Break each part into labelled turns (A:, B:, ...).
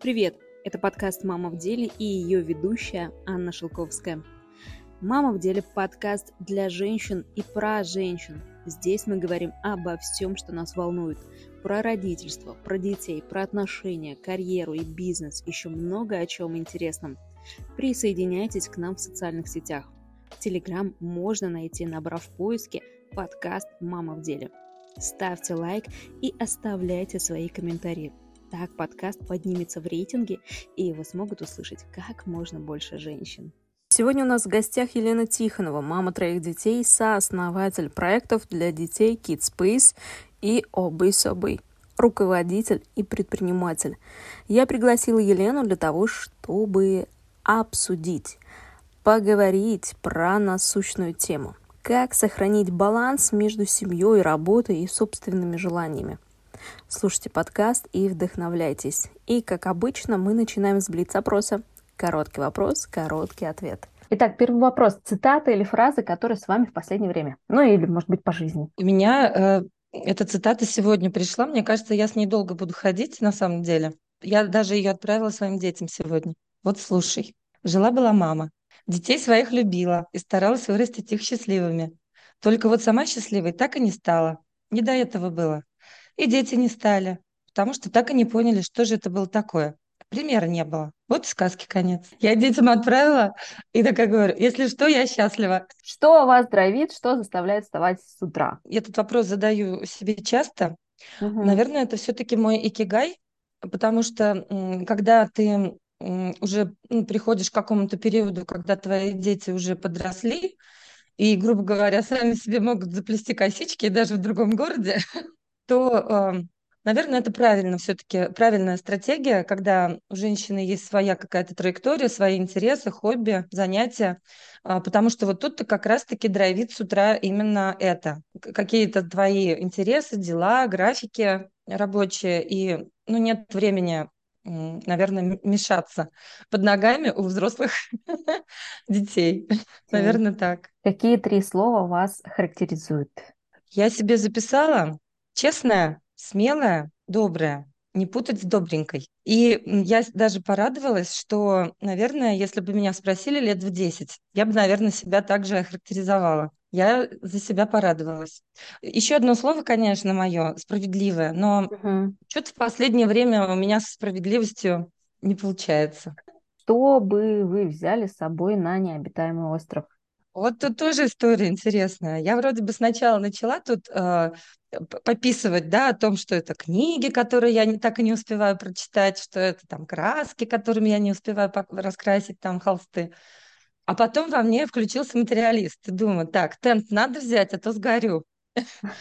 A: Привет! Это подкаст «Мама в деле» и ее ведущая Анна Шелковская. «Мама в деле» – подкаст для женщин и про женщин. Здесь мы говорим обо всем, что нас волнует. Про родительство, про детей, про отношения, карьеру и бизнес, еще много о чем интересном. Присоединяйтесь к нам в социальных сетях. Телеграм можно найти, набрав в поиске подкаст «Мама в деле». Ставьте лайк и оставляйте свои комментарии. Так подкаст поднимется в рейтинге, и его смогут услышать как можно больше женщин. Сегодня у нас в гостях Елена Тихонова, мама троих детей, сооснователь проектов для детей Kids Space и Обы Собы, руководитель и предприниматель. Я пригласила Елену для того, чтобы обсудить, поговорить про насущную тему. Как сохранить баланс между семьей, работой и собственными желаниями – Слушайте подкаст и вдохновляйтесь. И, как обычно, мы начинаем с блиц-опроса. Короткий вопрос, короткий ответ. Итак, первый вопрос. Цитата или фразы, которые с вами в последнее время? Ну или, может быть, по жизни.
B: У меня э, эта цитата сегодня пришла. Мне кажется, я с ней долго буду ходить, на самом деле. Я даже ее отправила своим детям сегодня. Вот слушай. Жила-была мама. Детей своих любила и старалась вырастить их счастливыми. Только вот сама счастливой так и не стала. Не до этого было. И дети не стали, потому что так и не поняли, что же это было такое. Примера не было. Вот сказки конец. Я детям отправила, и такая говорю, если что, я счастлива.
A: Что вас драйвит, что заставляет вставать с утра?
B: Этот вопрос задаю себе часто. Угу. Наверное, это все-таки мой икигай, потому что когда ты уже ну, приходишь к какому-то периоду, когда твои дети уже подросли, и, грубо говоря, сами себе могут заплести косички даже в другом городе, то, наверное, это правильно все-таки, правильная стратегия, когда у женщины есть своя какая-то траектория, свои интересы, хобби, занятия, а, потому что вот тут-то как раз-таки драйвит с утра именно это. Какие-то твои интересы, дела, графики рабочие, и ну, нет времени наверное, мешаться под ногами у взрослых детей. Наверное, так.
A: Какие три слова вас характеризуют?
B: Я себе записала Честная, смелая, добрая, не путать с добренькой. И я даже порадовалась, что, наверное, если бы меня спросили лет в 10, я бы, наверное, себя также охарактеризовала. Я за себя порадовалась. Еще одно слово, конечно, мое, справедливое, но угу. что-то в последнее время у меня с справедливостью не получается.
A: Что бы вы взяли с собой на необитаемый остров?
B: Вот тут тоже история интересная. Я вроде бы сначала начала тут э, пописывать, да, о том, что это книги, которые я не, так и не успеваю прочитать, что это там краски, которыми я не успеваю раскрасить там холсты. А потом во мне включился материалист. Думаю, так, тент надо взять, а то сгорю.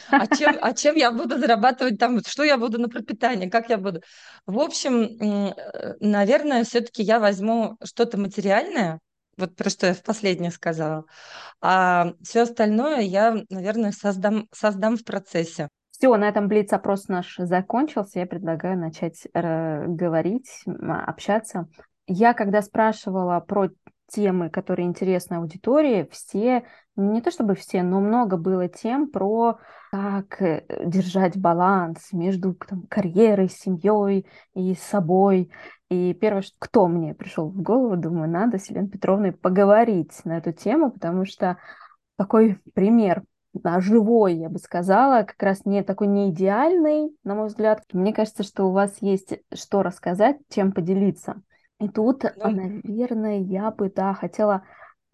B: А чем, а чем я буду зарабатывать там, что я буду на пропитание, как я буду? В общем, э, наверное, все-таки я возьму что-то материальное, вот про что я в последнее сказала. А все остальное я, наверное, создам, создам в процессе.
A: Все, на этом блиц-опрос наш закончился. Я предлагаю начать э, говорить, общаться. Я, когда спрашивала про темы, которые интересны аудитории, все, не то чтобы все, но много было тем про как э, держать баланс между там, карьерой, семьей и собой. И первое, кто мне пришел в голову, думаю, надо с Еленой Петровной поговорить на эту тему, потому что такой пример да, живой, я бы сказала, как раз не такой не идеальный, на мой взгляд. Мне кажется, что у вас есть что рассказать, чем поделиться. И тут, да. наверное, я бы, да, хотела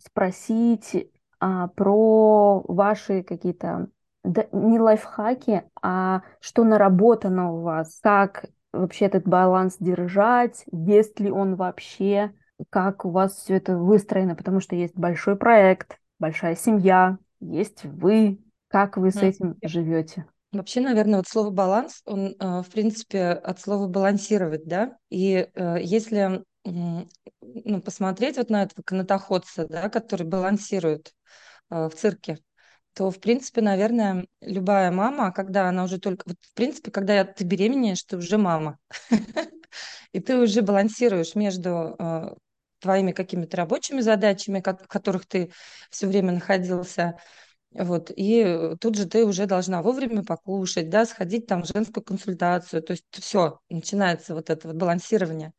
A: спросить а, про ваши какие-то да, не лайфхаки, а что наработано у вас, как вообще этот баланс держать, есть ли он вообще, как у вас все это выстроено, потому что есть большой проект, большая семья, есть вы, как вы с этим живете?
B: Вообще, наверное, вот слово баланс, он, э, в принципе, от слова балансировать, да, и э, если ну, посмотреть вот на этого канатоходца, да, который балансирует э, в цирке, то, в принципе, наверное, любая мама, когда она уже только... Вот, в принципе, когда ты беременеешь, ты уже мама. И ты уже балансируешь между э, твоими какими-то рабочими задачами, в которых ты все время находился, Вот, и тут же ты уже должна вовремя покушать, да, сходить там в женскую консультацию. То есть все, начинается вот это вот балансирование.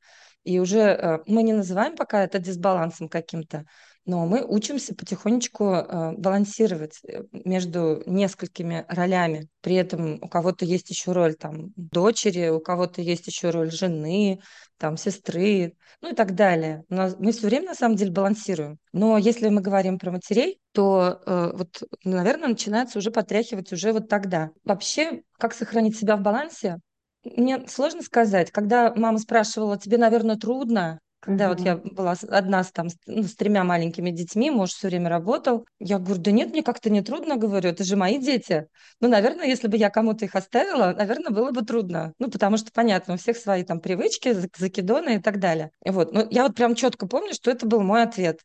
B: И уже э, мы не называем пока это дисбалансом каким-то, но мы учимся потихонечку э, балансировать э, между несколькими ролями. При этом у кого-то есть еще роль там дочери, у кого-то есть еще роль жены, там сестры, ну и так далее. Но мы все время на самом деле балансируем. Но если мы говорим про матерей, то э, вот, наверное, начинается уже потряхивать уже вот тогда. Вообще, как сохранить себя в балансе? Мне сложно сказать. Когда мама спрашивала, тебе, наверное, трудно, когда вот я была одна с, там, ну, с тремя маленькими детьми, муж все время работал, я говорю, да нет, мне как-то не трудно, говорю, это же мои дети. Ну, наверное, если бы я кому-то их оставила, наверное, было бы трудно. Ну, потому что, понятно, у всех свои там привычки, закидоны и так далее. Вот. Но я вот прям четко помню, что это был мой ответ.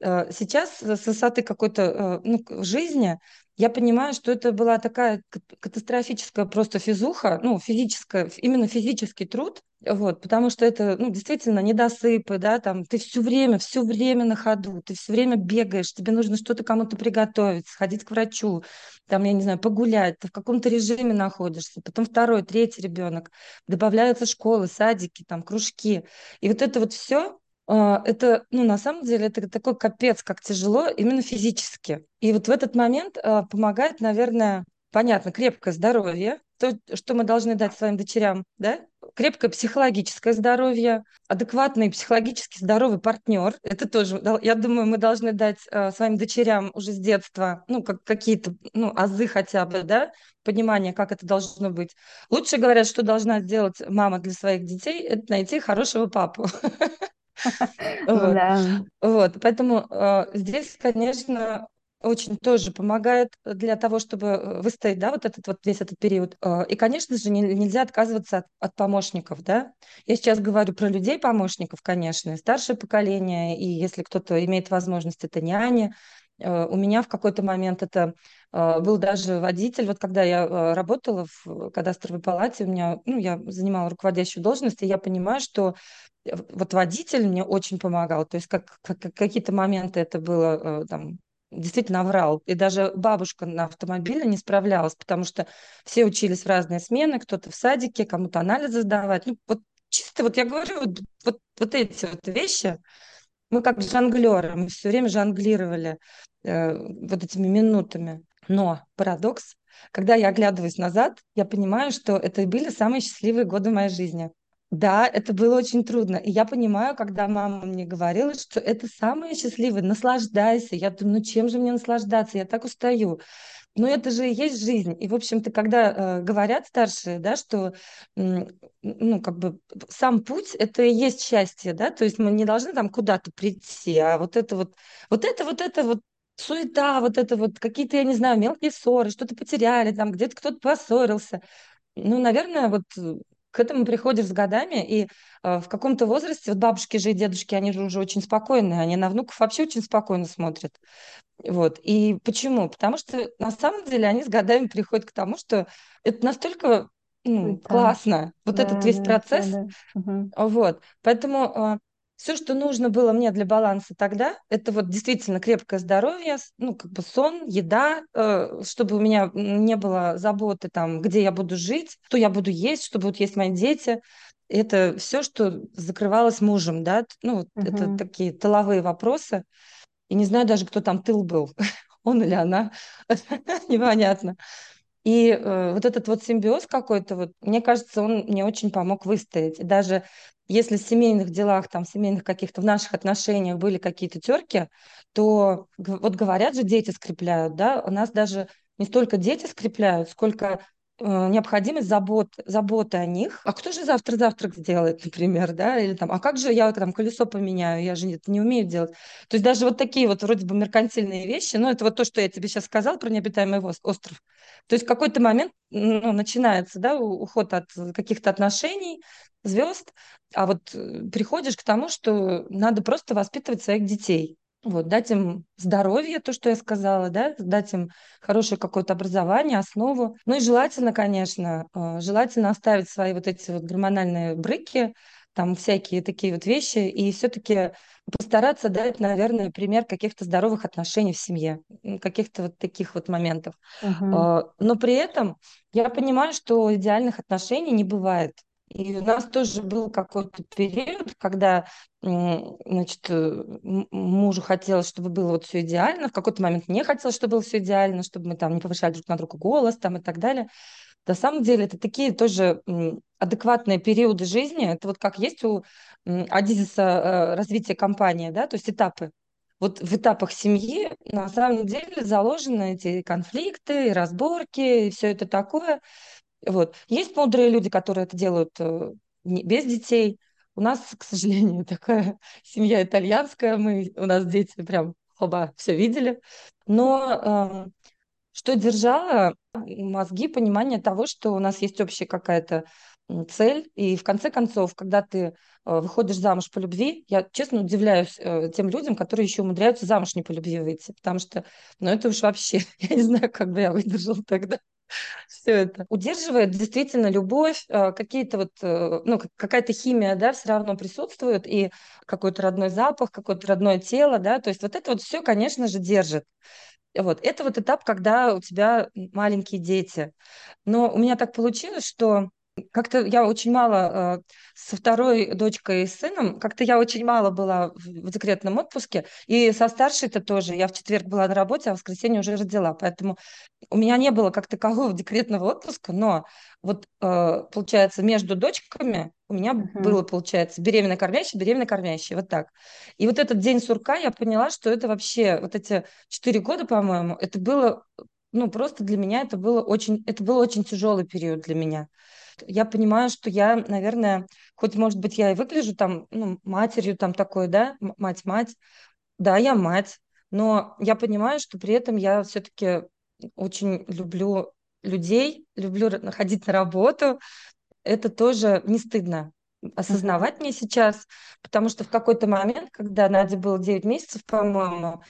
B: Э, сейчас с высоты какой-то э, ну, жизни я понимаю, что это была такая катастрофическая просто физуха, ну, физическая, именно физический труд, вот, потому что это, ну, действительно недосыпы, да, там, ты все время, все время на ходу, ты все время бегаешь, тебе нужно что-то кому-то приготовить, сходить к врачу, там, я не знаю, погулять, ты в каком-то режиме находишься, потом второй, третий ребенок, добавляются школы, садики, там, кружки, и вот это вот все это, ну, на самом деле, это такой капец, как тяжело именно физически. И вот в этот момент а, помогает, наверное, понятно, крепкое здоровье, то, что мы должны дать своим дочерям, да? Крепкое психологическое здоровье, адекватный психологически здоровый партнер. Это тоже, я думаю, мы должны дать э, своим дочерям уже с детства, ну, как, какие-то, ну, азы хотя бы, да, понимание, как это должно быть. Лучше говорят, что должна сделать мама для своих детей, это найти хорошего папу. Вот. Поэтому э, здесь, конечно, очень тоже помогает для того, чтобы э, выстоять, да, вот этот вот весь этот период. Э, и, конечно же, не, нельзя отказываться от, от помощников, да. Я сейчас говорю про людей-помощников, конечно, старшее поколение, и если кто-то имеет возможность, это няни. Э, у меня в какой-то момент это был даже водитель. Вот когда я работала в кадастровой палате, у меня, ну, я занимала руководящую должность, и я понимаю, что вот водитель мне очень помогал. То есть как, как, какие-то моменты это было там действительно врал. И даже бабушка на автомобиле не справлялась, потому что все учились в разные смены, кто-то в садике, кому-то анализы сдавать. Ну, вот чисто вот я говорю, вот, вот, вот эти вот вещи, мы как жонглеры, мы все время жонглировали э, вот этими минутами. Но парадокс, когда я оглядываюсь назад, я понимаю, что это были самые счастливые годы моей жизни. Да, это было очень трудно. И я понимаю, когда мама мне говорила, что это самое счастливое, наслаждайся. Я думаю, ну чем же мне наслаждаться? Я так устаю. Но это же и есть жизнь. И, в общем-то, когда э, говорят старшие, да, что ну, как бы сам путь это и есть счастье, да, то есть мы не должны там куда-то прийти, а вот это вот, вот это вот это вот суета, вот это вот какие-то, я не знаю, мелкие ссоры, что-то потеряли, там где-то кто-то поссорился. Ну, наверное, вот к этому приходишь с годами, и э, в каком-то возрасте, вот бабушки же и дедушки, они же уже очень спокойные, они на внуков вообще очень спокойно смотрят. Вот. И почему? Потому что на самом деле они с годами приходят к тому, что это настолько ну, классно, вот
A: да,
B: этот весь
A: да,
B: процесс.
A: Да, да. Угу.
B: Вот. Поэтому э, все, что нужно было мне для баланса тогда, это вот действительно крепкое здоровье, ну, как бы сон, еда, э, чтобы у меня не было заботы там, где я буду жить, что я буду есть, что будут есть мои дети. Это все, что закрывалось мужем, да, ну, угу. это такие тыловые вопросы. И не знаю даже, кто там тыл был, он или она, непонятно. И э, вот этот вот симбиоз какой-то, вот, мне кажется, он мне очень помог выстоять. И даже если в семейных делах, там, в семейных каких-то, в наших отношениях были какие-то терки, то вот говорят же, дети скрепляют, да, у нас даже не столько дети скрепляют, сколько необходимость забот, заботы о них. А кто же завтра завтрак сделает, например, да? Или там, а как же я там колесо поменяю? Я же это не умею делать. То есть даже вот такие вот вроде бы меркантильные вещи, ну, это вот то, что я тебе сейчас сказал про необитаемый остров. То есть в какой-то момент ну, начинается, да, уход от каких-то отношений, звезд, а вот э, приходишь к тому, что надо просто воспитывать своих детей. Вот, дать им здоровье, то, что я сказала, да, дать им хорошее какое-то образование, основу. Ну и желательно, конечно, э, желательно оставить свои вот эти вот гормональные брыки, там всякие такие вот вещи, и все-таки постараться дать, наверное, пример каких-то здоровых отношений в семье, каких-то вот таких вот моментов.
A: Uh-huh.
B: Но при этом я понимаю, что идеальных отношений не бывает. И у нас тоже был какой-то период, когда значит, э, мужу хотелось, чтобы было вот все идеально, в какой-то момент мне хотелось, чтобы было все идеально, чтобы мы там не повышали друг на друга голос там и так далее. На самом деле это такие тоже адекватные периоды жизни. Это вот как есть у Адизиса э, развития компании, да, то есть этапы. Вот в этапах семьи на самом деле заложены эти конфликты, разборки, и все это такое. Вот. Есть мудрые люди, которые это делают э, без детей. У нас, к сожалению, такая семья итальянская. Мы, у нас дети прям оба все видели. Но э, что держало мозги, понимание того, что у нас есть общая какая-то цель. И в конце концов, когда ты э, выходишь замуж по любви, я честно удивляюсь э, тем людям, которые еще умудряются замуж не по любви выйти, потому что, ну это уж вообще, я не знаю, как бы я выдержала тогда все это. Удерживает действительно любовь, э, какие-то вот, ну, какая-то химия, да, все равно присутствует, и какой-то родной запах, какое-то родное тело, да, то есть вот это вот все, конечно же, держит. Вот, это вот этап, когда у тебя маленькие дети. Но у меня так получилось, что как-то я очень мало э, со второй дочкой и сыном, как-то я очень мало была в, декретном отпуске, и со старшей-то тоже. Я в четверг была на работе, а в воскресенье уже родила, поэтому у меня не было как такового декретного отпуска, но вот э, получается между дочками у меня uh-huh. было, получается, беременная кормящая, беременная кормящая, вот так. И вот этот день сурка я поняла, что это вообще, вот эти четыре года, по-моему, это было, ну, просто для меня это было очень, это был очень тяжелый период для меня. Я понимаю, что я, наверное, хоть, может быть, я и выгляжу там, ну, матерью там такой, да, мать-мать, да, я мать, но я понимаю, что при этом я все-таки очень люблю людей, люблю ходить на работу, это тоже не стыдно осознавать uh-huh. мне сейчас, потому что в какой-то момент, когда Наде было 9 месяцев, по-моему,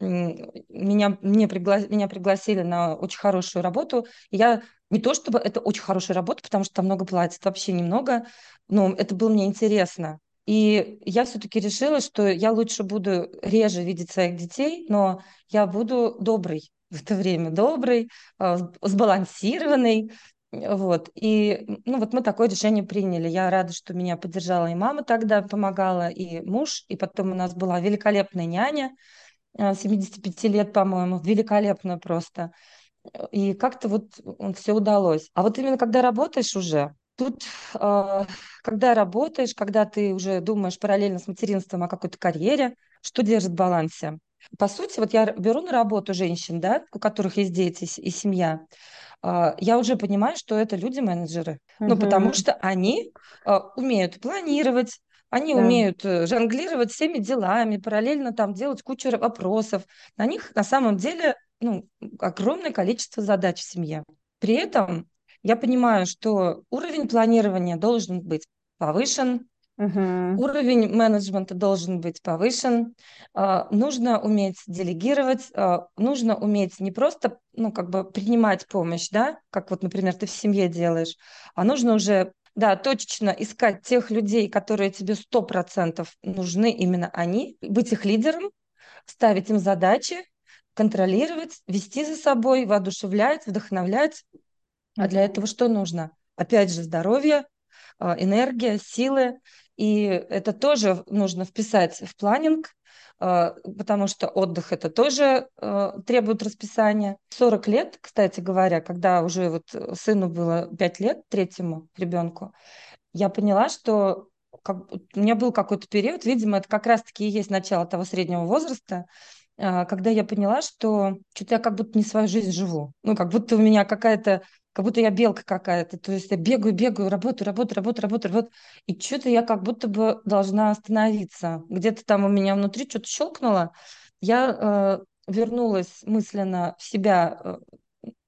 B: меня, мне пригла... меня пригласили на очень хорошую работу. И я не то чтобы это очень хорошая работа, потому что там много платят, вообще немного, но это было мне интересно. И я все-таки решила, что я лучше буду реже видеть своих детей, но я буду добрый в это время, добрый, а, сбалансированный, вот. И ну, вот мы такое решение приняли. Я рада, что меня поддержала и мама тогда помогала, и муж. И потом у нас была великолепная няня, 75 э, лет, по-моему, великолепная просто. И как-то вот все удалось. А вот именно когда работаешь уже, тут, э, когда работаешь, когда ты уже думаешь параллельно с материнством о какой-то карьере, что держит в балансе? По сути, вот я беру на работу женщин, да, у которых есть дети и семья, а, я уже понимаю, что это люди-менеджеры. Uh-huh. Ну, потому что они умеют планировать, они да. умеют э, жонглировать всеми делами, параллельно там делать кучу вопросов. На них на самом деле ну, огромное количество задач в семье. При этом я понимаю, что уровень планирования должен быть повышен, Угу. Уровень менеджмента должен быть повышен. А, нужно уметь делегировать, а, нужно уметь не просто ну, как бы принимать помощь, да, как вот, например, ты в семье делаешь, а нужно уже да, точечно искать тех людей, которые тебе сто процентов нужны, именно они, быть их лидером, ставить им задачи, контролировать, вести за собой, воодушевлять, вдохновлять. А для этого что нужно? Опять же, здоровье, а, энергия, силы, и это тоже нужно вписать в планинг, а, потому что отдых это тоже а, требует расписания. 40 лет, кстати говоря, когда уже вот сыну было 5 лет, третьему ребенку, я поняла, что как, у меня был какой-то период, видимо, это как раз-таки и есть начало того среднего возраста, когда я поняла, что что-то я как будто не свою жизнь живу. Ну, как будто у меня какая-то как будто я белка какая-то. То есть я бегаю, бегаю, работаю, работаю, работаю, работаю, работаю. И что-то я как будто бы должна остановиться. Где-то там у меня внутри что-то щелкнуло. Я э, вернулась мысленно в себя, э,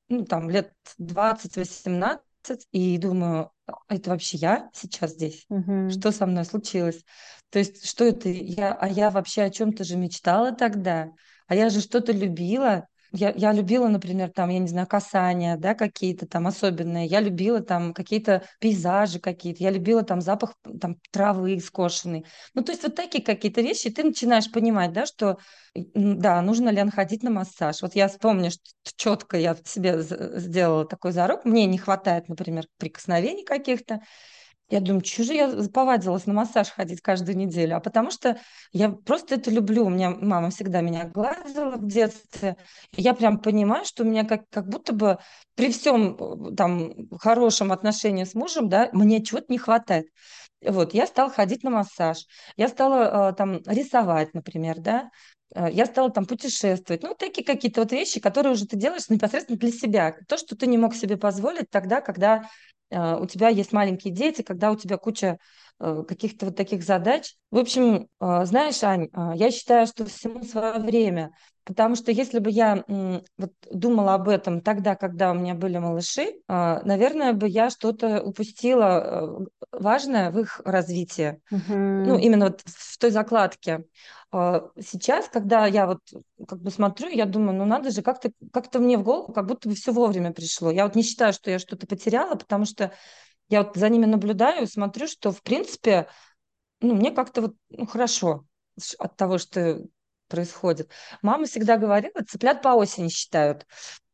B: ну, там, лет 20-18, и думаю, а это вообще я сейчас здесь? Угу. Что со мной случилось? То есть, что это? Я, а я вообще о чем-то же мечтала тогда, а я же что-то любила, я, я любила, например, там, я не знаю, касания, да, какие-то там особенные. Я любила там какие-то пейзажи какие-то. Я любила там запах там травы скошенной. Ну, то есть вот такие какие-то вещи, и ты начинаешь понимать, да, что, да, нужно ли ходить на массаж. Вот я вспомню, что четко я себе сделала такой зарок. Мне не хватает, например, прикосновений каких-то. Я думаю, что же я повадилась на массаж ходить каждую неделю? А потому что я просто это люблю. У меня мама всегда меня гладила в детстве. я прям понимаю, что у меня как, как будто бы при всем э, там хорошем отношении с мужем, да, мне чего-то не хватает. Вот, я стала ходить на массаж, я стала э, там рисовать, например, да, э, я стала там путешествовать. Ну, такие какие-то вот вещи, которые уже ты делаешь непосредственно для себя. То, что ты не мог себе позволить тогда, когда у тебя есть маленькие дети, когда у тебя куча э, каких-то вот таких задач. В общем, а, знаешь, Ань, а, я считаю, что всему свое время, потому что если бы я вот думала об этом тогда, когда у меня были малыши, наверное, бы я что-то упустила э, важное в их развитии.
A: Угу.
B: Ну, именно вот в той закладке. Сейчас, когда я вот как бы смотрю, я думаю, ну надо же, как-то как мне в голову, как будто бы все вовремя пришло. Я вот не считаю, что я что-то потеряла, потому что я вот за ними наблюдаю смотрю, что в принципе, ну, мне как-то вот ну, хорошо от того, что происходит. Мама всегда говорила, цыплят по осени считают.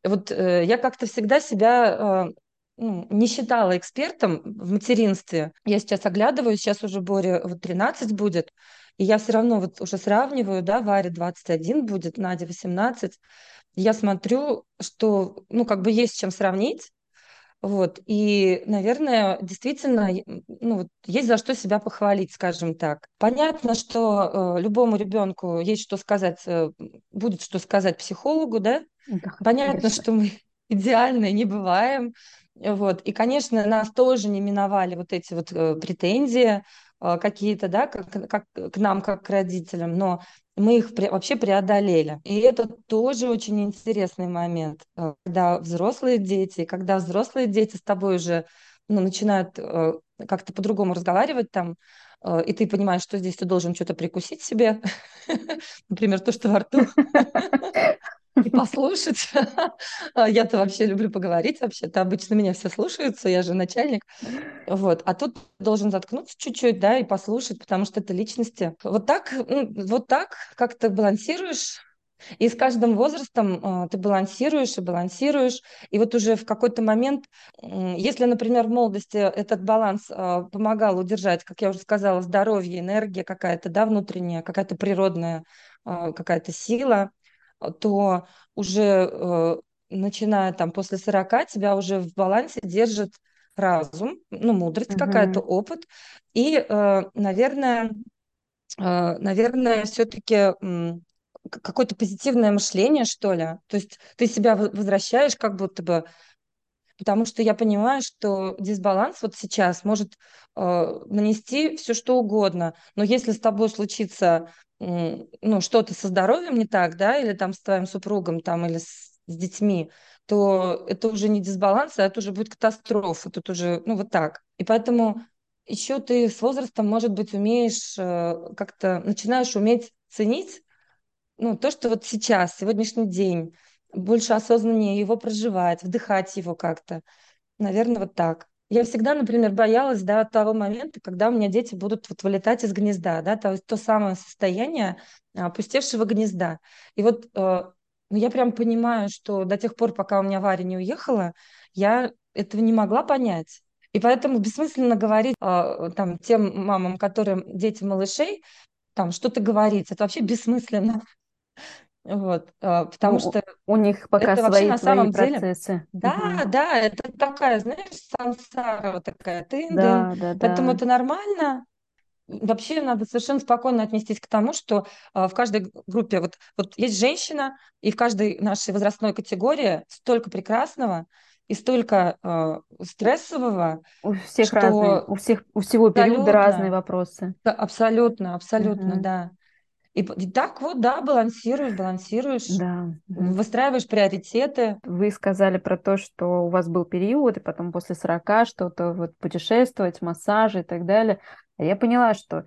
B: Вот э, я как-то всегда себя э, ну, не считала экспертом в материнстве. Я сейчас оглядываю, сейчас уже Боре вот 13 будет, и я все равно вот уже сравниваю, да, Варе 21 будет, Надя 18. Я смотрю, что, ну, как бы есть чем сравнить. Вот, и, наверное, действительно, ну, вот, есть за что себя похвалить, скажем так. Понятно, что э, любому ребенку есть что сказать, э, будет что сказать психологу, да? да Понятно, конечно. что мы идеальные не бываем. Вот. И, конечно, нас тоже не миновали вот эти вот э, претензии э, какие-то, да, как, как к нам, как к родителям, но мы их вообще преодолели. И это тоже очень интересный момент, э, когда взрослые дети, когда взрослые дети с тобой уже ну, начинают э, как-то по-другому разговаривать там, э, и ты понимаешь, что здесь ты должен что-то прикусить себе, например, то, что во рту, и послушать. А я-то вообще люблю поговорить вообще-то. Обычно меня все слушаются, я же начальник. Вот. А тут должен заткнуться чуть-чуть, да, и послушать, потому что это личности. Вот так, вот так как то балансируешь и с каждым возрастом э, ты балансируешь и балансируешь. И вот уже в какой-то момент, если, например, в молодости этот баланс э, помогал удержать, как я уже сказала, здоровье, энергия какая-то, да, внутренняя, какая-то природная какая-то сила, то уже э, начиная там после 40 тебя уже в балансе держит разум, ну, мудрость угу. какая-то, опыт. И, э, наверное, э, наверное, все-таки какое-то позитивное мышление, что ли. То есть ты себя возвращаешь как будто бы потому что я понимаю, что дисбаланс вот сейчас может э, нанести все что угодно, но если с тобой случится ну, что-то со здоровьем не так, да, или там с твоим супругом, там, или с, с детьми, то это уже не дисбаланс, а это уже будет катастрофа, тут уже, ну, вот так. И поэтому еще ты с возрастом, может быть, умеешь э, как-то, начинаешь уметь ценить, ну, то, что вот сейчас, сегодняшний день, больше осознаннее его проживать, вдыхать его как-то. Наверное, вот так. Я всегда, например, боялась да, того момента, когда у меня дети будут вот вылетать из гнезда, да, то есть то самое состояние опустевшего гнезда. И вот э, ну, я прям понимаю, что до тех пор, пока у меня Варя не уехала, я этого не могла понять. И поэтому бессмысленно говорить э, там, тем мамам, которым дети малышей, там что-то говорить. Это вообще бессмысленно. Вот, а, потому ну, что
A: у них пока это свои, на самом процессы. Деле,
B: да, угу. да, это такая, знаешь, сансара вот такая, ты, да, да, поэтому да. это нормально. Вообще надо совершенно спокойно отнестись к тому, что а, в каждой группе вот, вот есть женщина, и в каждой нашей возрастной категории столько прекрасного и столько а, стрессового.
A: У всех что... разные, у всех у всего периода разные вопросы.
B: Да, абсолютно, абсолютно, угу. да. И, и так вот, да, балансируешь, балансируешь,
A: да.
B: выстраиваешь приоритеты.
A: Вы сказали про то, что у вас был период, и потом после 40 что-то вот путешествовать, массажи и так далее. А я поняла, что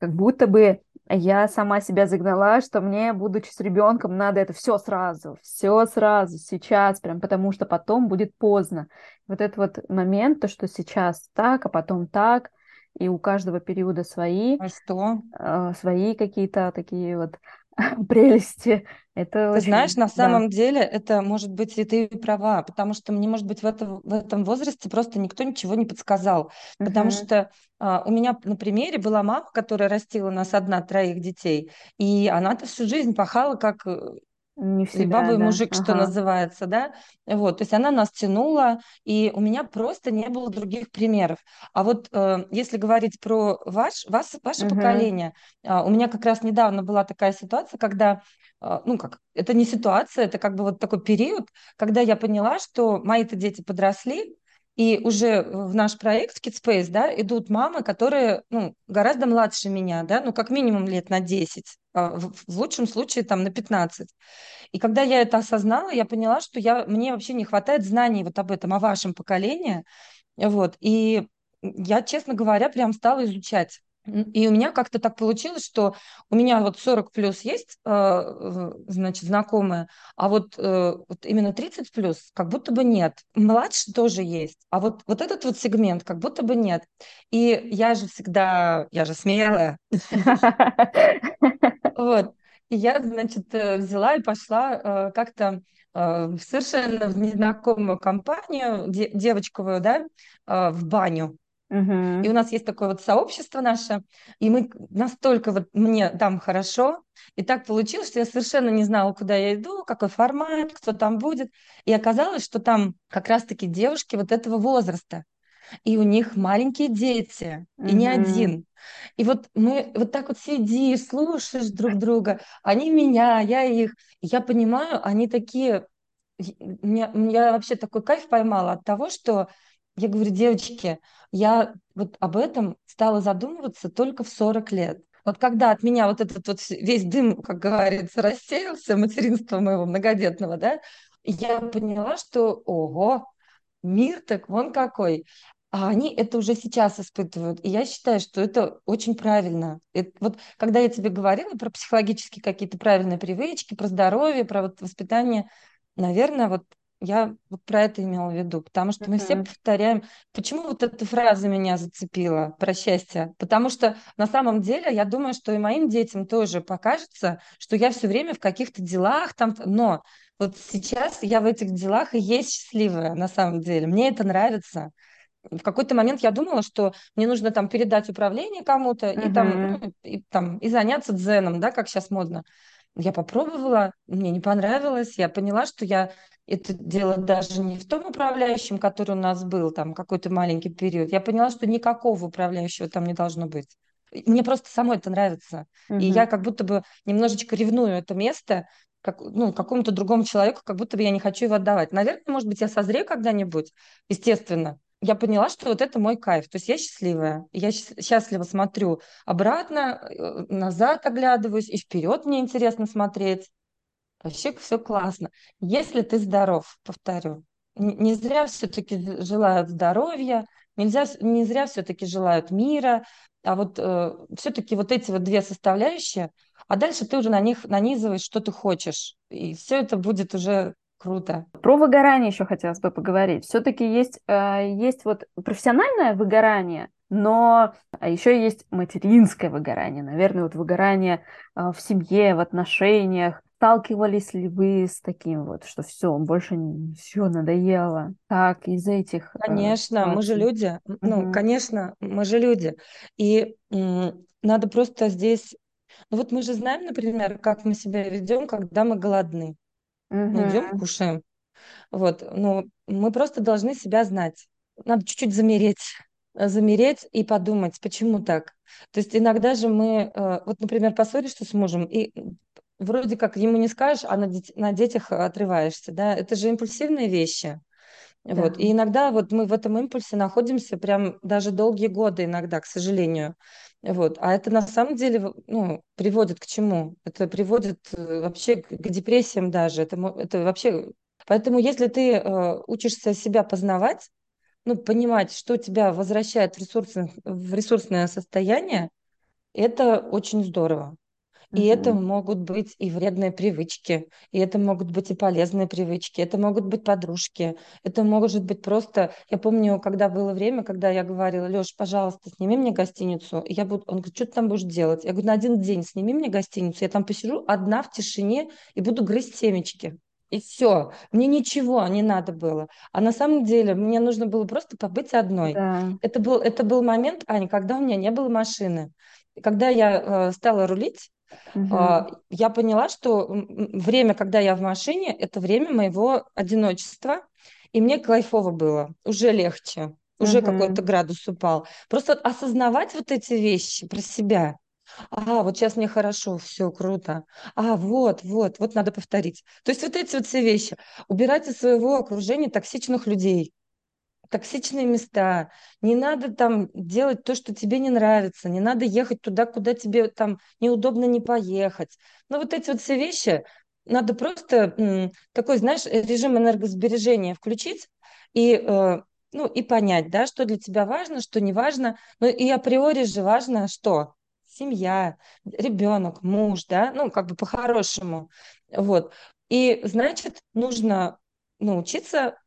A: как будто бы я сама себя загнала, что мне, будучи с ребенком, надо это все сразу, все сразу, сейчас, прям потому что потом будет поздно. Вот этот вот момент, то, что сейчас так, а потом так, и у каждого периода свои,
B: а что?
A: Э, свои какие-то такие вот прелести. Это
B: ты
A: очень,
B: знаешь, на
A: да.
B: самом деле это может быть и ты права, потому что мне, может быть, в, это, в этом возрасте просто никто ничего не подсказал. Uh-huh. Потому что а, у меня на примере была мама, которая растила нас одна, троих детей, и она-то всю жизнь пахала как э,
A: не всегда,
B: и баба и
A: да.
B: мужик,
A: ага.
B: что называется, да, вот, то есть она нас тянула, и у меня просто не было других примеров. А вот э, если говорить про ваш, вас, ваше угу. поколение, э, у меня как раз недавно была такая ситуация, когда, э, ну как, это не ситуация, это как бы вот такой период, когда я поняла, что мои-то дети подросли, и уже в наш проект в KidSpace, да, идут мамы, которые, ну, гораздо младше меня, да, ну, как минимум лет на 10, а в, в лучшем случае там на 15. И когда я это осознала, я поняла, что я, мне вообще не хватает знаний вот об этом, о вашем поколении, вот, и я, честно говоря, прям стала изучать. И у меня как-то так получилось, что у меня вот 40 плюс есть, э, значит, знакомые, а вот, э, вот именно 30 плюс как будто бы нет. Младше тоже есть, а вот, вот этот вот сегмент как будто бы нет. И я же всегда, я же смелая. Вот. И я, значит, э, взяла и пошла как-то в совершенно в незнакомую компанию, девочковую, да, в баню. И у нас есть такое вот сообщество наше, и мы настолько вот мне там хорошо, и так получилось, что я совершенно не знала, куда я иду, какой формат, кто там будет. И оказалось, что там как раз-таки девушки вот этого возраста, и у них маленькие дети, и не один. И вот мы вот так вот сидишь, слушаешь друг друга, они меня, я их. Я понимаю, они такие... Я, я вообще такой кайф поймала от того, что я говорю, девочки, я вот об этом стала задумываться только в 40 лет. Вот когда от меня вот этот вот весь дым, как говорится, рассеялся, материнства моего многодетного, да, я поняла, что, ого, мир так вон какой. А они это уже сейчас испытывают. И я считаю, что это очень правильно. Это, вот когда я тебе говорила про психологические какие-то правильные привычки, про здоровье, про вот воспитание, наверное, вот я вот про это имела в виду, потому что мы все повторяем. Почему вот эта фраза меня зацепила про счастье? Потому что на самом деле я думаю, что и моим детям тоже покажется, что я все время в каких-то делах там, но вот сейчас я в этих делах и есть счастливая на самом деле. Мне это нравится. В какой-то момент я думала, что мне нужно там передать управление кому-то uh-huh. и там, ну, и там и заняться дзеном, да, как сейчас модно. Я попробовала, мне не понравилось, я поняла, что я это дело даже не в том управляющем, который у нас был, там какой-то маленький период. Я поняла, что никакого управляющего там не должно быть. Мне просто самой это нравится. Угу. И я как будто бы немножечко ревную это место как, ну, какому-то другому человеку, как будто бы я не хочу его отдавать. Наверное, может быть, я созрею когда-нибудь, естественно. Я поняла, что вот это мой кайф. То есть я счастливая. Я счастливо смотрю обратно, э, назад оглядываюсь, и вперед мне интересно смотреть. Вообще все классно. Если ты здоров, повторю, не зря все-таки желают здоровья, нельзя, не зря все-таки желают мира, а вот э, все-таки вот эти вот две составляющие, а дальше ты уже на них нанизываешь, что ты хочешь, и все это будет уже круто.
A: Про выгорание еще хотелось бы поговорить. Все-таки есть, э, есть вот профессиональное выгорание, но а еще есть материнское выгорание, наверное, вот выгорание э, в семье, в отношениях, Сталкивались ли вы с таким вот, что все, больше все надоело? Так, из этих...
B: Э, конечно, э, мы же люди. Угу. Ну, конечно, мы же люди. И м- надо просто здесь... Ну вот мы же знаем, например, как мы себя ведем, когда мы голодны. Угу. Мы идем, кушаем. Вот, ну, мы просто должны себя знать. Надо чуть-чуть замереть замереть и подумать, почему так. То есть иногда же мы, э, вот, например, поссоришься с мужем, и вроде как ему не скажешь, а на, дет- на детях отрываешься, да, это же импульсивные вещи. Да. Вот. И иногда вот мы в этом импульсе находимся прям даже долгие годы иногда, к сожалению. Вот. А это на самом деле ну, приводит к чему? Это приводит э, вообще к, к депрессиям даже. Это, это вообще... Поэтому если ты э, учишься себя познавать, ну, понимать, что тебя возвращает в, ресурсное, в ресурсное состояние, это очень здорово. И это могут быть и вредные привычки, и это могут быть и полезные привычки, это могут быть подружки, это может быть просто... Я помню, когда было время, когда я говорила, Леш, пожалуйста, сними мне гостиницу. Я буду... Он говорит, что ты там будешь делать? Я говорю, на один день сними мне гостиницу, я там посижу одна в тишине и буду грызть семечки. И все. Мне ничего не надо было. А на самом деле мне нужно было просто побыть одной.
A: Да.
B: Это был, это был момент, Аня, когда у меня не было машины. Когда я э, стала рулить,
A: Угу.
B: я поняла, что время, когда я в машине, это время моего одиночества, и мне кайфово было, уже легче, уже какой-то
A: Угу.
B: градус упал. Просто осознавать вот эти вещи про себя. А, вот сейчас мне хорошо, все круто. А, вот, вот, вот надо повторить. То есть вот эти вот все вещи. Убирать из своего окружения токсичных людей токсичные места, не надо там делать то, что тебе не нравится, не надо ехать туда, куда тебе там неудобно не поехать. Но вот эти вот все вещи надо просто такой, знаешь, режим энергосбережения включить и, э, ну, и понять, да, что для тебя важно, что не важно. Ну и априори же важно, что семья, ребенок, муж, да, ну, как бы по-хорошему. Вот. И, значит, нужно научиться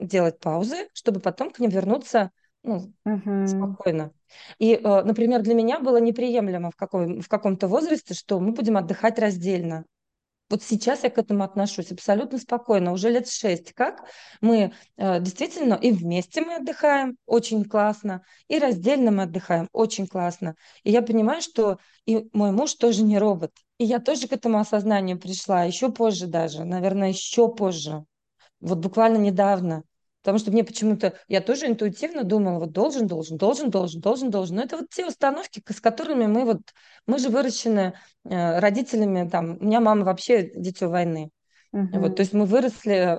B: делать паузы, чтобы потом к ним вернуться ну,
A: Угу.
B: спокойно. И, э, например, для меня было неприемлемо в, какой, в каком-то возрасте, что мы будем отдыхать раздельно. Вот сейчас я к этому отношусь абсолютно спокойно, уже лет шесть. Как мы э, действительно и вместе мы отдыхаем, очень классно, и раздельно мы отдыхаем, очень классно. И я понимаю, что и мой муж тоже не робот. И я тоже к этому осознанию пришла, еще позже даже, наверное, еще позже. Вот буквально недавно. Потому что мне почему-то, я тоже интуитивно думала, вот должен, должен, должен, должен, должен, должен. Но это вот те установки, с которыми мы вот, мы же выращены э, родителями, там, у меня мама вообще дитё войны. Вот, то
A: Угу.
B: есть мы выросли э,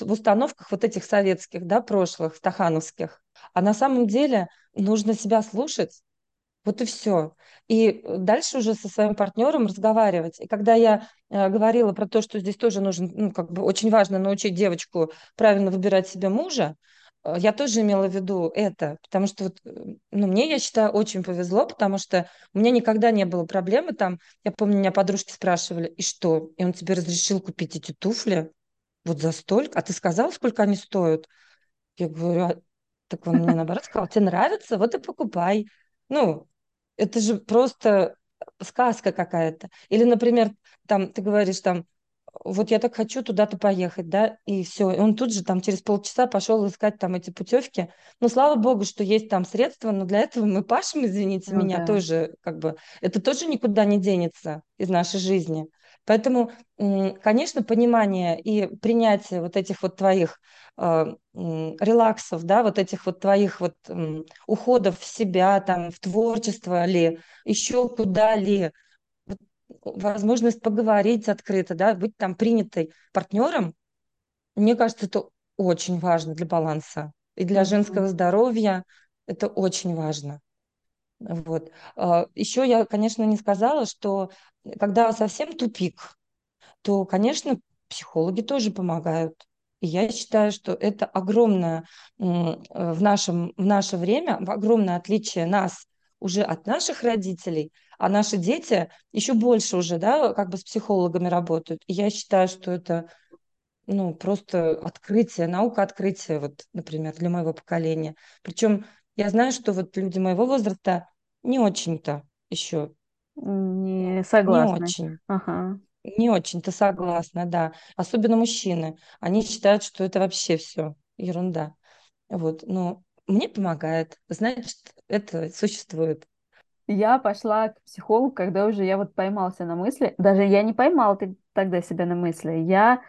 B: в установках вот этих советских, да, прошлых, стахановских. А на самом деле нужно себя слушать, вот и все. И э, дальше уже со своим партнером разговаривать. И когда я э, говорила про то, что здесь тоже нужно, ну, как бы очень важно научить девочку правильно выбирать себе мужа, э, я тоже имела в виду это, потому что вот, ну, мне, я считаю, очень повезло, потому что у меня никогда не было проблемы там. Я помню, меня подружки спрашивали, и что? И он тебе разрешил купить эти туфли вот за столько? А ты сказал, сколько они стоят? Я говорю, «А так он мне наоборот сказал, тебе нравится, вот и покупай. Ну, это же просто сказка какая-то. Или, например, там ты говоришь там, вот я так хочу туда-то поехать, да, и все. И он тут же там через полчаса пошел искать там эти путевки. Ну, слава богу, что есть там средства, но для этого мы пашем, извините
A: Ну
B: меня,
A: да.
B: тоже как бы, это тоже никуда не денется из нашей жизни. Поэтому, конечно, понимание и принятие вот этих вот твоих м, релаксов, да, вот этих вот твоих вот уходов в себя, там, в творчество ли, еще куда ли, возможность поговорить открыто, да, быть там принятой партнером, мне кажется, это очень важно для баланса и для женского здоровья. Это очень важно. Вот. А, Еще я, конечно, не сказала, что когда совсем тупик, то, конечно, психологи тоже помогают. И я считаю, что это огромное э, в, нашем, в наше время, огромное отличие нас уже от наших родителей, а наши дети еще больше уже, да, как бы с психологами работают. И я считаю, что это, ну, просто открытие, наука открытия, вот, например, для моего поколения. Причем я знаю, что вот люди моего возраста не очень-то еще,
A: Не
B: не
A: согласны.
B: очень.
A: Ага.
B: Не очень-то согласна, да. Особенно мужчины. Они считают, что это вообще все ерунда. Вот. Но мне помогает. Значит, это существует.
A: Я пошла к психологу, когда уже я вот поймался на мысли. Даже я не поймала тогда себя на мысли. Я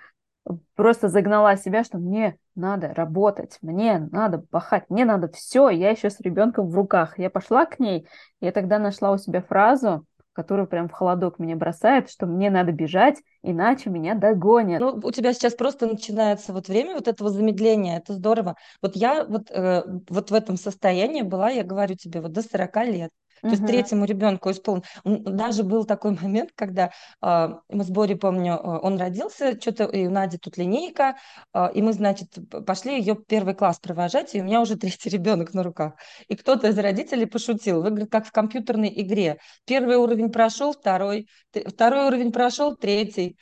A: просто загнала себя, что мне надо работать, мне надо пахать, мне надо все. Я еще с ребенком в руках. Я пошла к ней, я тогда нашла у себя фразу, которую прям в холодок меня бросает, что мне надо бежать, иначе меня догонят.
B: Ну, у тебя сейчас просто начинается вот время вот этого замедления. Это здорово. Вот я вот, э, вот в этом состоянии была, я говорю тебе, вот до 40 лет. То есть третьему ребенку исполнил. Даже был такой момент, когда э, мы с Борей, помню, он родился, что-то и у Нади тут линейка, э, и мы, значит, пошли ее первый класс провожать, и у меня уже третий ребенок на руках. И кто-то из родителей пошутил, выглядит как в компьютерной игре. Первый уровень прошел, второй, второй уровень прошел, третий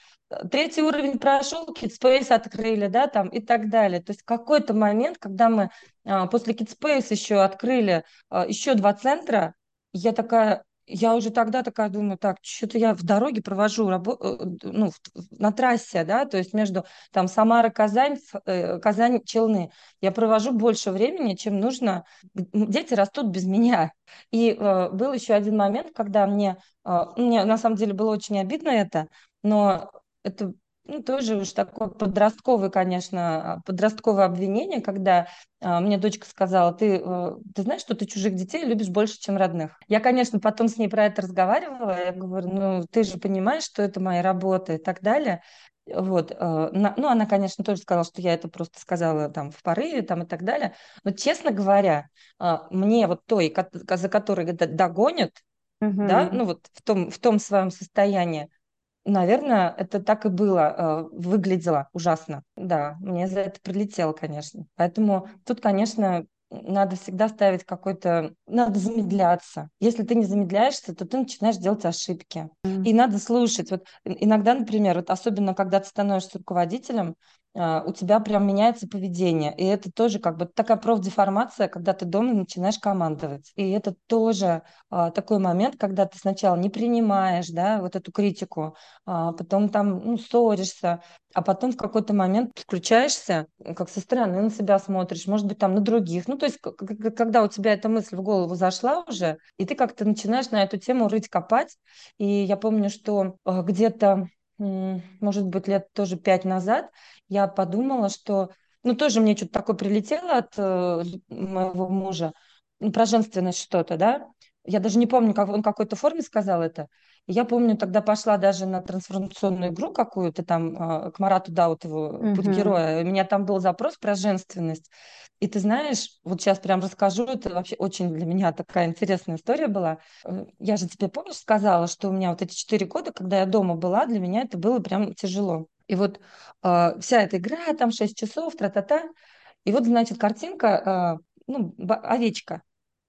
B: третий уровень прошел, Kidspace открыли, да, там и так далее. То есть какой-то момент, когда мы а, после Kidspace еще открыли еще два центра, я такая, я уже тогда такая думаю, так, что-то я в дороге провожу, рабо- э, ну, на трассе, да, то есть между там Самара, Казань, э, Казань, Челны. Я провожу больше времени, чем нужно. Дети растут без меня. И э, был еще один момент, когда мне, э, мне на самом деле было очень обидно это, но это ну, тоже уж такое подростковое, конечно, подростковое обвинение, когда э, мне дочка сказала, ты, э, ты знаешь, что ты чужих детей любишь больше, чем родных. Я, конечно, потом с ней про это разговаривала, я говорю, ну, ты же понимаешь, что это моя работа и так далее. Вот, э, на, ну, она, конечно, тоже сказала, что я это просто сказала там в порыве там и так далее. Но, честно говоря, э, мне вот той, за которой догонят, угу. да, ну вот в том, в том своем состоянии, Наверное, это так и было, э, выглядело ужасно. Да, мне за это прилетело, конечно. Поэтому тут, конечно, надо всегда ставить какой-то... Надо замедляться. Если ты не замедляешься, то ты начинаешь делать ошибки. Mm. И надо слушать. Вот иногда, например, вот особенно когда ты становишься руководителем, у тебя прям меняется поведение. И это тоже как бы такая профдеформация, когда ты дома начинаешь командовать. И это тоже а, такой момент, когда ты сначала не принимаешь, да, вот эту критику, а потом там, ну, ссоришься, а потом в какой-то момент включаешься, как со стороны на себя смотришь, может быть, там на других. Ну, то есть, когда у тебя эта мысль в голову зашла уже, и ты как-то начинаешь на эту тему рыть, копать. И я помню, что а, где-то может быть, лет тоже пять назад, я подумала, что, ну, тоже мне что-то такое прилетело от э, моего мужа, про женственность что-то, да, я даже не помню, как он какой-то форме сказал это. Я помню, тогда пошла даже на трансформационную игру какую-то там а, к Марату Даутову, «Путь героя». У меня там был запрос про женственность. И ты знаешь, вот сейчас прям расскажу, это вообще очень для меня такая интересная история была. Э, я же тебе, помнишь, сказала, что у меня вот эти четыре года, когда я дома была, для меня это было прям тяжело. И вот э, вся эта игра, там 6 часов, тра-та-та. И вот, значит, картинка, э, ну, овечка.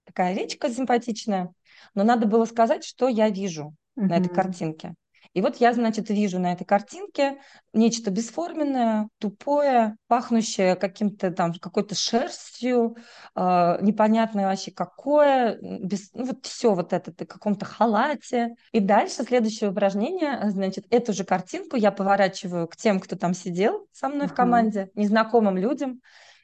B: Такая овечка симпатичная. Но надо было сказать, что я вижу угу. на этой картинке. И вот я, значит, вижу на этой картинке нечто бесформенное, тупое, пахнущее каким-то там какой-то шерстью, э, непонятное вообще какое, без, ну вот все вот это, в каком-то халате. И дальше следующее упражнение, значит, эту же картинку я поворачиваю к тем, кто там сидел со мной uh-huh. в команде, незнакомым людям,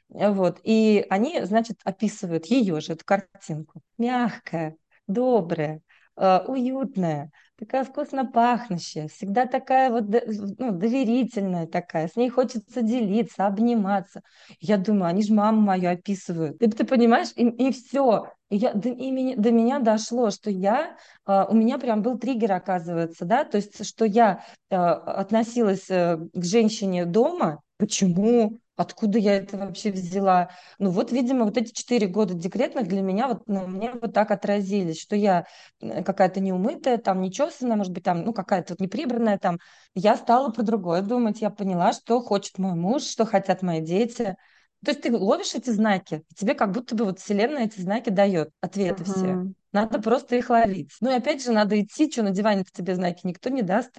B: вот, и они, значит, описывают ее же, эту картинку. Мягкая, добрая, уютная, такая вкусно пахнущая, всегда такая вот ну, доверительная такая, с ней хочется делиться, обниматься. Я думаю, они же маму мою описывают. Ты, ты понимаешь, и, и все. И, я, до, и меня, до меня дошло, что я, э, у меня прям был триггер, оказывается, да, то есть, что я э, относилась э, к женщине дома, почему Откуда я это вообще взяла? Ну вот, видимо, вот эти четыре года декретных для меня вот на мне вот так отразились, что я какая-то неумытая, там нечесанная, может быть, там, ну, какая-то вот неприбранная там. Я стала про другое думать, я поняла, что хочет мой муж, что хотят мои дети. То есть ты ловишь эти знаки, и тебе как будто бы вот вселенная эти знаки дает, ответы uh-huh. все. Надо просто их ловить. Ну и опять же, надо идти, что на диване тебе знаки никто не даст.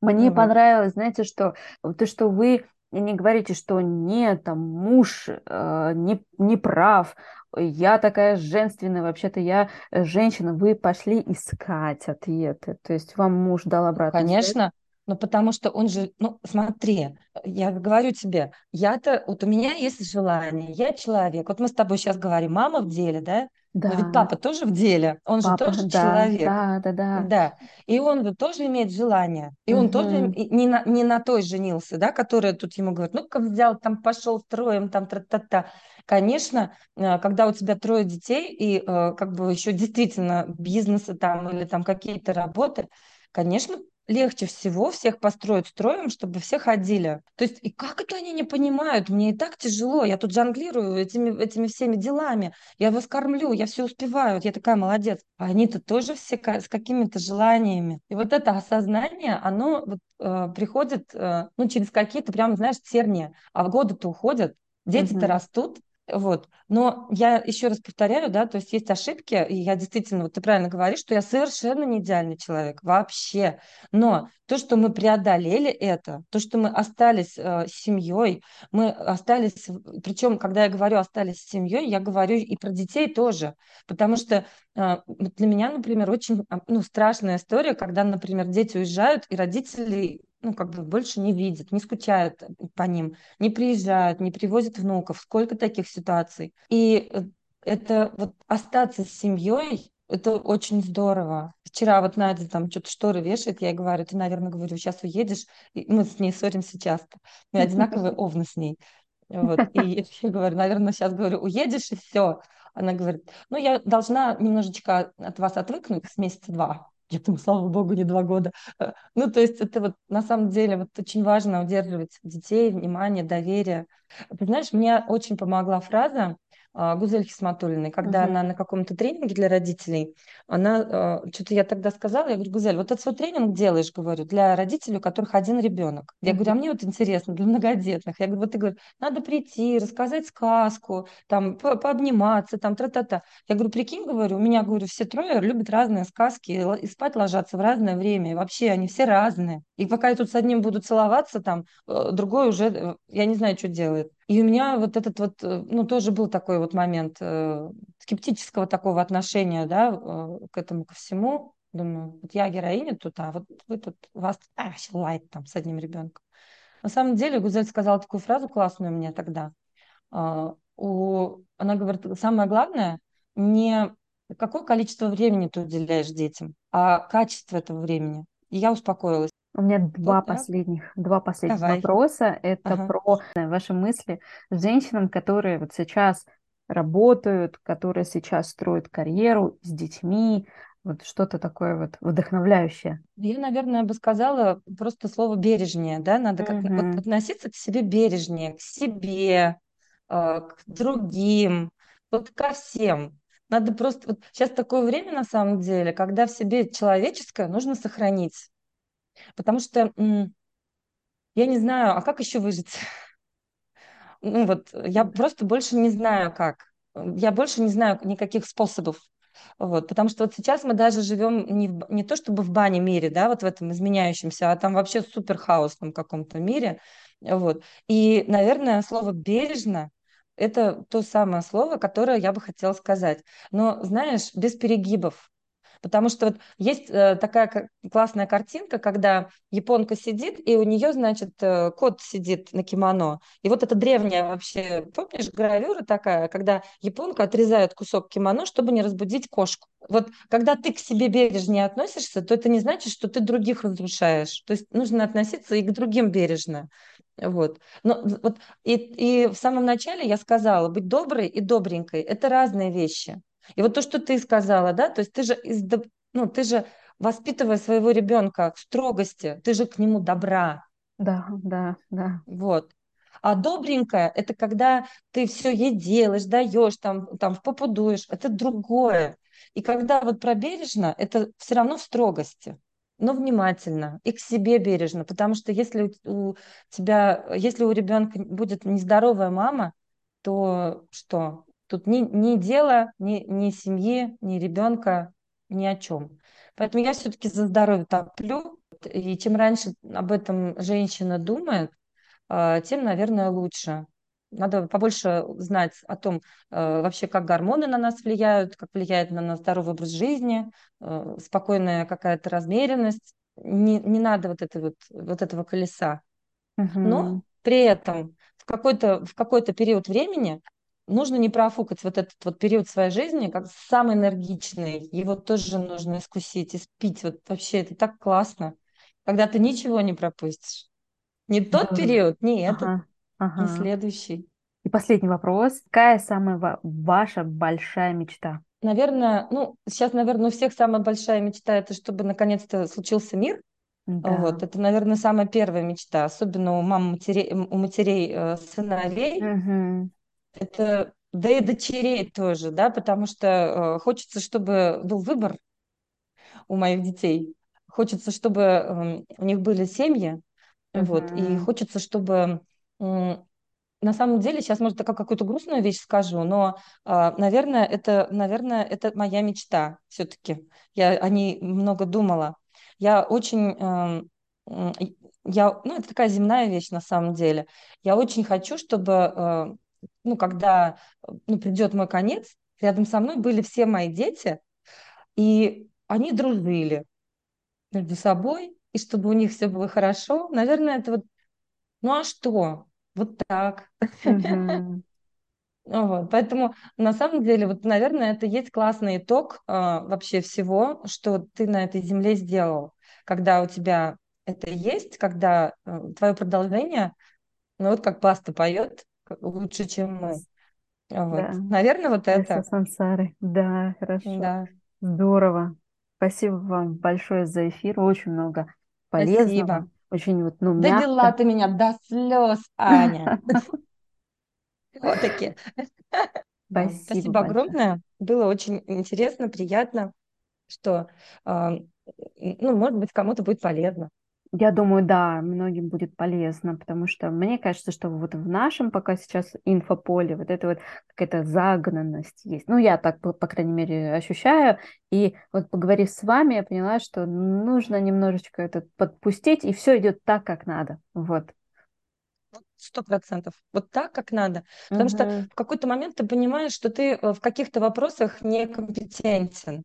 A: Мне понравилось, знаете, что то, что вы и не говорите, что нет, там муж э, не, не прав, я такая женственная, вообще-то я женщина, вы пошли искать ответы, то есть вам муж дал обратно.
B: Конечно, ну потому что он же, ну смотри, я говорю тебе, я-то, вот у меня есть желание, я человек, вот мы с тобой сейчас говорим, мама в деле, да, да. Но ведь папа тоже в деле, он папа, же тоже да, человек.
A: Да, да, да.
B: Да. И он тоже имеет желание. И угу. он тоже не на, не на той женился, да, которая тут ему говорит, ну-ка взял, там пошел строем, там тра-та-та. Конечно, э, когда у тебя трое детей и э, как бы еще действительно бизнесы там или там какие-то работы, конечно, легче всего всех построить строем, чтобы все ходили. То есть, и как это они не понимают? Мне и так тяжело. Я тут жонглирую этими, этими всеми делами. Я вас кормлю, я все успеваю. Я такая молодец. А они-то тоже все с какими-то желаниями. И вот это осознание, оно вот, э, приходит э, ну, через какие-то прям, знаешь, тернии. А в годы-то уходят. Дети-то угу. растут, вот. Но я еще раз повторяю, да, то есть есть ошибки, и я действительно, вот ты правильно говоришь, что я совершенно не идеальный человек, вообще. Но то, что мы преодолели это, то, что мы остались э, семьей, мы остались, причем, когда я говорю остались семьей, я говорю и про детей тоже, потому что э, для меня, например, очень а, ну, страшная история, когда, например, дети уезжают, и родители ну, как бы больше не видят, не скучают по ним, не приезжают, не привозят внуков. Сколько таких ситуаций? И э, это вот остаться с семьей, это очень здорово. Вчера вот Надя там что-то шторы вешает, я ей говорю, ты, наверное, говорю, сейчас уедешь. И мы с ней ссоримся часто. Мы одинаковые овны с ней. Вот. И я говорю, наверное, сейчас говорю, уедешь и все. Она говорит, ну я должна немножечко от вас отвыкнуть с месяца два. Я думаю, слава богу, не два года. Э, ну, то есть это вот на самом деле вот очень важно удерживать детей, внимание, доверие. Знаешь, мне очень помогла фраза, Гузель Хисматуллиной, когда uh-huh. она на каком-то тренинге для родителей, она, а, что-то я тогда сказала, я говорю, Гузель, вот этот свой тренинг делаешь, говорю, для родителей, у которых один ребенок. Я uh-huh. говорю, а мне вот интересно, для многодетных. Я говорю, вот ты говоришь, надо прийти, рассказать сказку, там, по пообниматься, там, тра-та-та. Я говорю, прикинь, говорю, у меня, говорю, все трое любят разные сказки и спать ложатся в разное время, и вообще они все разные. И пока я тут с одним буду целоваться, там, э, другой уже, э, я не знаю, что делает. И у меня вот этот вот, э, ну, тоже был такой вот момент э, скептического такого отношения, да, э, к этому, ко всему. Думаю, вот я героиня тут, а вот вы тут, у вас а, вообще лайт там с одним ребенком. На самом деле Гузель сказала такую фразу классную мне тогда. Э, у, она говорит, самое главное, не какое количество времени ты уделяешь детям, а качество этого времени. И я успокоилась.
A: У меня два вот, последних, два последних Давай. вопроса. Это ага. про ваши мысли женщинам, которые вот сейчас работают, которые сейчас строят карьеру с детьми, вот что-то такое вот вдохновляющее.
B: Я, наверное, бы сказала просто слово бережнее, да, надо как угу. вот относиться к себе бережнее, к себе, э, к другим, вот ко всем. Надо просто вот сейчас такое время на самом деле, когда в себе человеческое нужно сохранить. Потому что я не знаю, а как еще выжить? Ну вот, я просто больше не знаю как. Я больше не знаю никаких способов. Вот, потому что вот сейчас мы даже живем не, в, не то чтобы в бане мире, да, вот в этом изменяющемся, а там вообще супер хаосном каком-то мире. Вот. И, наверное, слово «бережно» – это то самое слово, которое я бы хотела сказать. Но, знаешь, без перегибов. Потому что вот есть э, такая классная картинка, когда японка сидит, и у нее, значит, э, кот сидит на кимоно. И вот это древняя вообще, помнишь, гравюра такая, когда японка отрезает кусок кимоно, чтобы не разбудить кошку. Вот когда ты к себе бережнее относишься, то это не значит, что ты других разрушаешь. То есть нужно относиться и к другим бережно. Вот. Но вот и, и в самом начале я сказала, быть доброй и добренькой – это разные вещи. И вот то, что ты сказала, да, то есть ты же, из, ну, ты же воспитывая своего ребенка в строгости, ты же к нему добра.
A: Да, да, да.
B: Вот. А добренькая – это когда ты все ей делаешь, даешь, там, там в попу дуешь. Это другое. И когда вот про бережно, это все равно в строгости, но внимательно и к себе бережно. Потому что если у тебя, если у ребенка будет нездоровая мама, то что? Тут ни, ни дела, ни, ни семьи, ни ребенка, ни о чем. Поэтому я все-таки за здоровье топлю. И чем раньше об этом женщина думает, а, тем, наверное, лучше. Надо побольше знать о том, а, вообще, как гормоны на нас влияют, как влияет на нас здоровый образ жизни, а, спокойная какая-то размеренность. Не, не надо вот, это вот, вот этого колеса. Угу. Но при этом в какой-то, в какой-то период времени нужно не профукать вот этот вот период своей жизни, как самый энергичный. Его тоже нужно искусить, испить. Вот вообще это так классно, когда ты ничего не пропустишь. Не тот да. период, не этот, ага, ага. не следующий.
A: И последний вопрос. Какая самая ваша большая мечта?
B: Наверное, ну, сейчас, наверное, у всех самая большая мечта это, чтобы наконец-то случился мир. Вот,
A: Да.
B: это, наверное, самая первая мечта, особенно у мам, матерей, у матерей э, сыновей.
A: Мгм.
B: Это, да и дочерей тоже, да, потому что э, хочется, чтобы был выбор у моих детей. Хочется, чтобы эм, у них были семьи, вот, и хочется, чтобы м, на самом деле, сейчас, может, такая какую-то грустную вещь скажу, но, а, наверное, это, наверное, это моя мечта все-таки. Я о ней много думала. Я очень, эм, я, ну, это такая земная вещь на самом деле. Я очень хочу, чтобы, э, ну, когда, э, ну, придет мой конец, рядом со мной были все мои дети, и они дружили между собой, и чтобы у них все было хорошо. Наверное, это вот, ну а что? Вот так. Ну Вот. Поэтому на самом деле, вот, наверное, это есть классный итог а, вообще всего, что ты на этой земле сделал, когда у тебя это есть, когда твое продолжение, ну вот как Баста поет, лучше, чем мы. Вот.
A: Да.
B: Наверное, вот это,
A: сансары. Да, хорошо.
B: да.
A: Здорово. Спасибо вам большое за эфир. Очень много полезного.
B: Спасибо.
A: Очень вот, ну, мягко.
B: ты меня до слез, Аня. Вот-таки. Да.
A: Спасибо
B: огромное. Было очень интересно, приятно, что, а, ну, может быть, кому-то будет полезно.
A: Я думаю, да, многим будет полезно, потому что мне кажется, что вот в нашем пока сейчас инфополе вот это вот какая-то загнанность есть. Ну, я так, по, по крайней мере, ощущаю. И вот поговорив с вами, я поняла, что нужно немножечко это подпустить, и все идет так, как надо. Вот.
B: Сто процентов. Вот так, как надо. Потому что
A: Мгм.
B: в какой-то момент ты понимаешь, что ты э, в каких-то вопросах некомпетентен.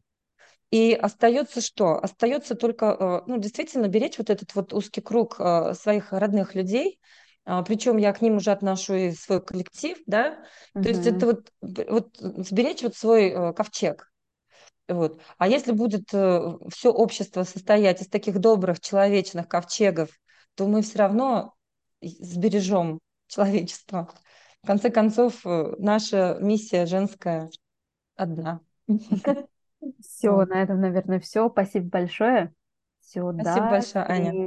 B: И остается что? Остается только, э, ну, действительно беречь вот этот вот узкий круг э, своих родных людей, а, причем я к ним уже отношу и свой коллектив, да, то есть это вот, вот сберечь вот свой э, ковчег, вот. А если будет все общество состоять из таких добрых человечных ковчегов, то мы все равно сбережем человечество. В конце концов, наша миссия женская одна.
A: Все, на этом, наверное, все. Спасибо большое. Все,
B: Спасибо
A: до
B: большое, Аня.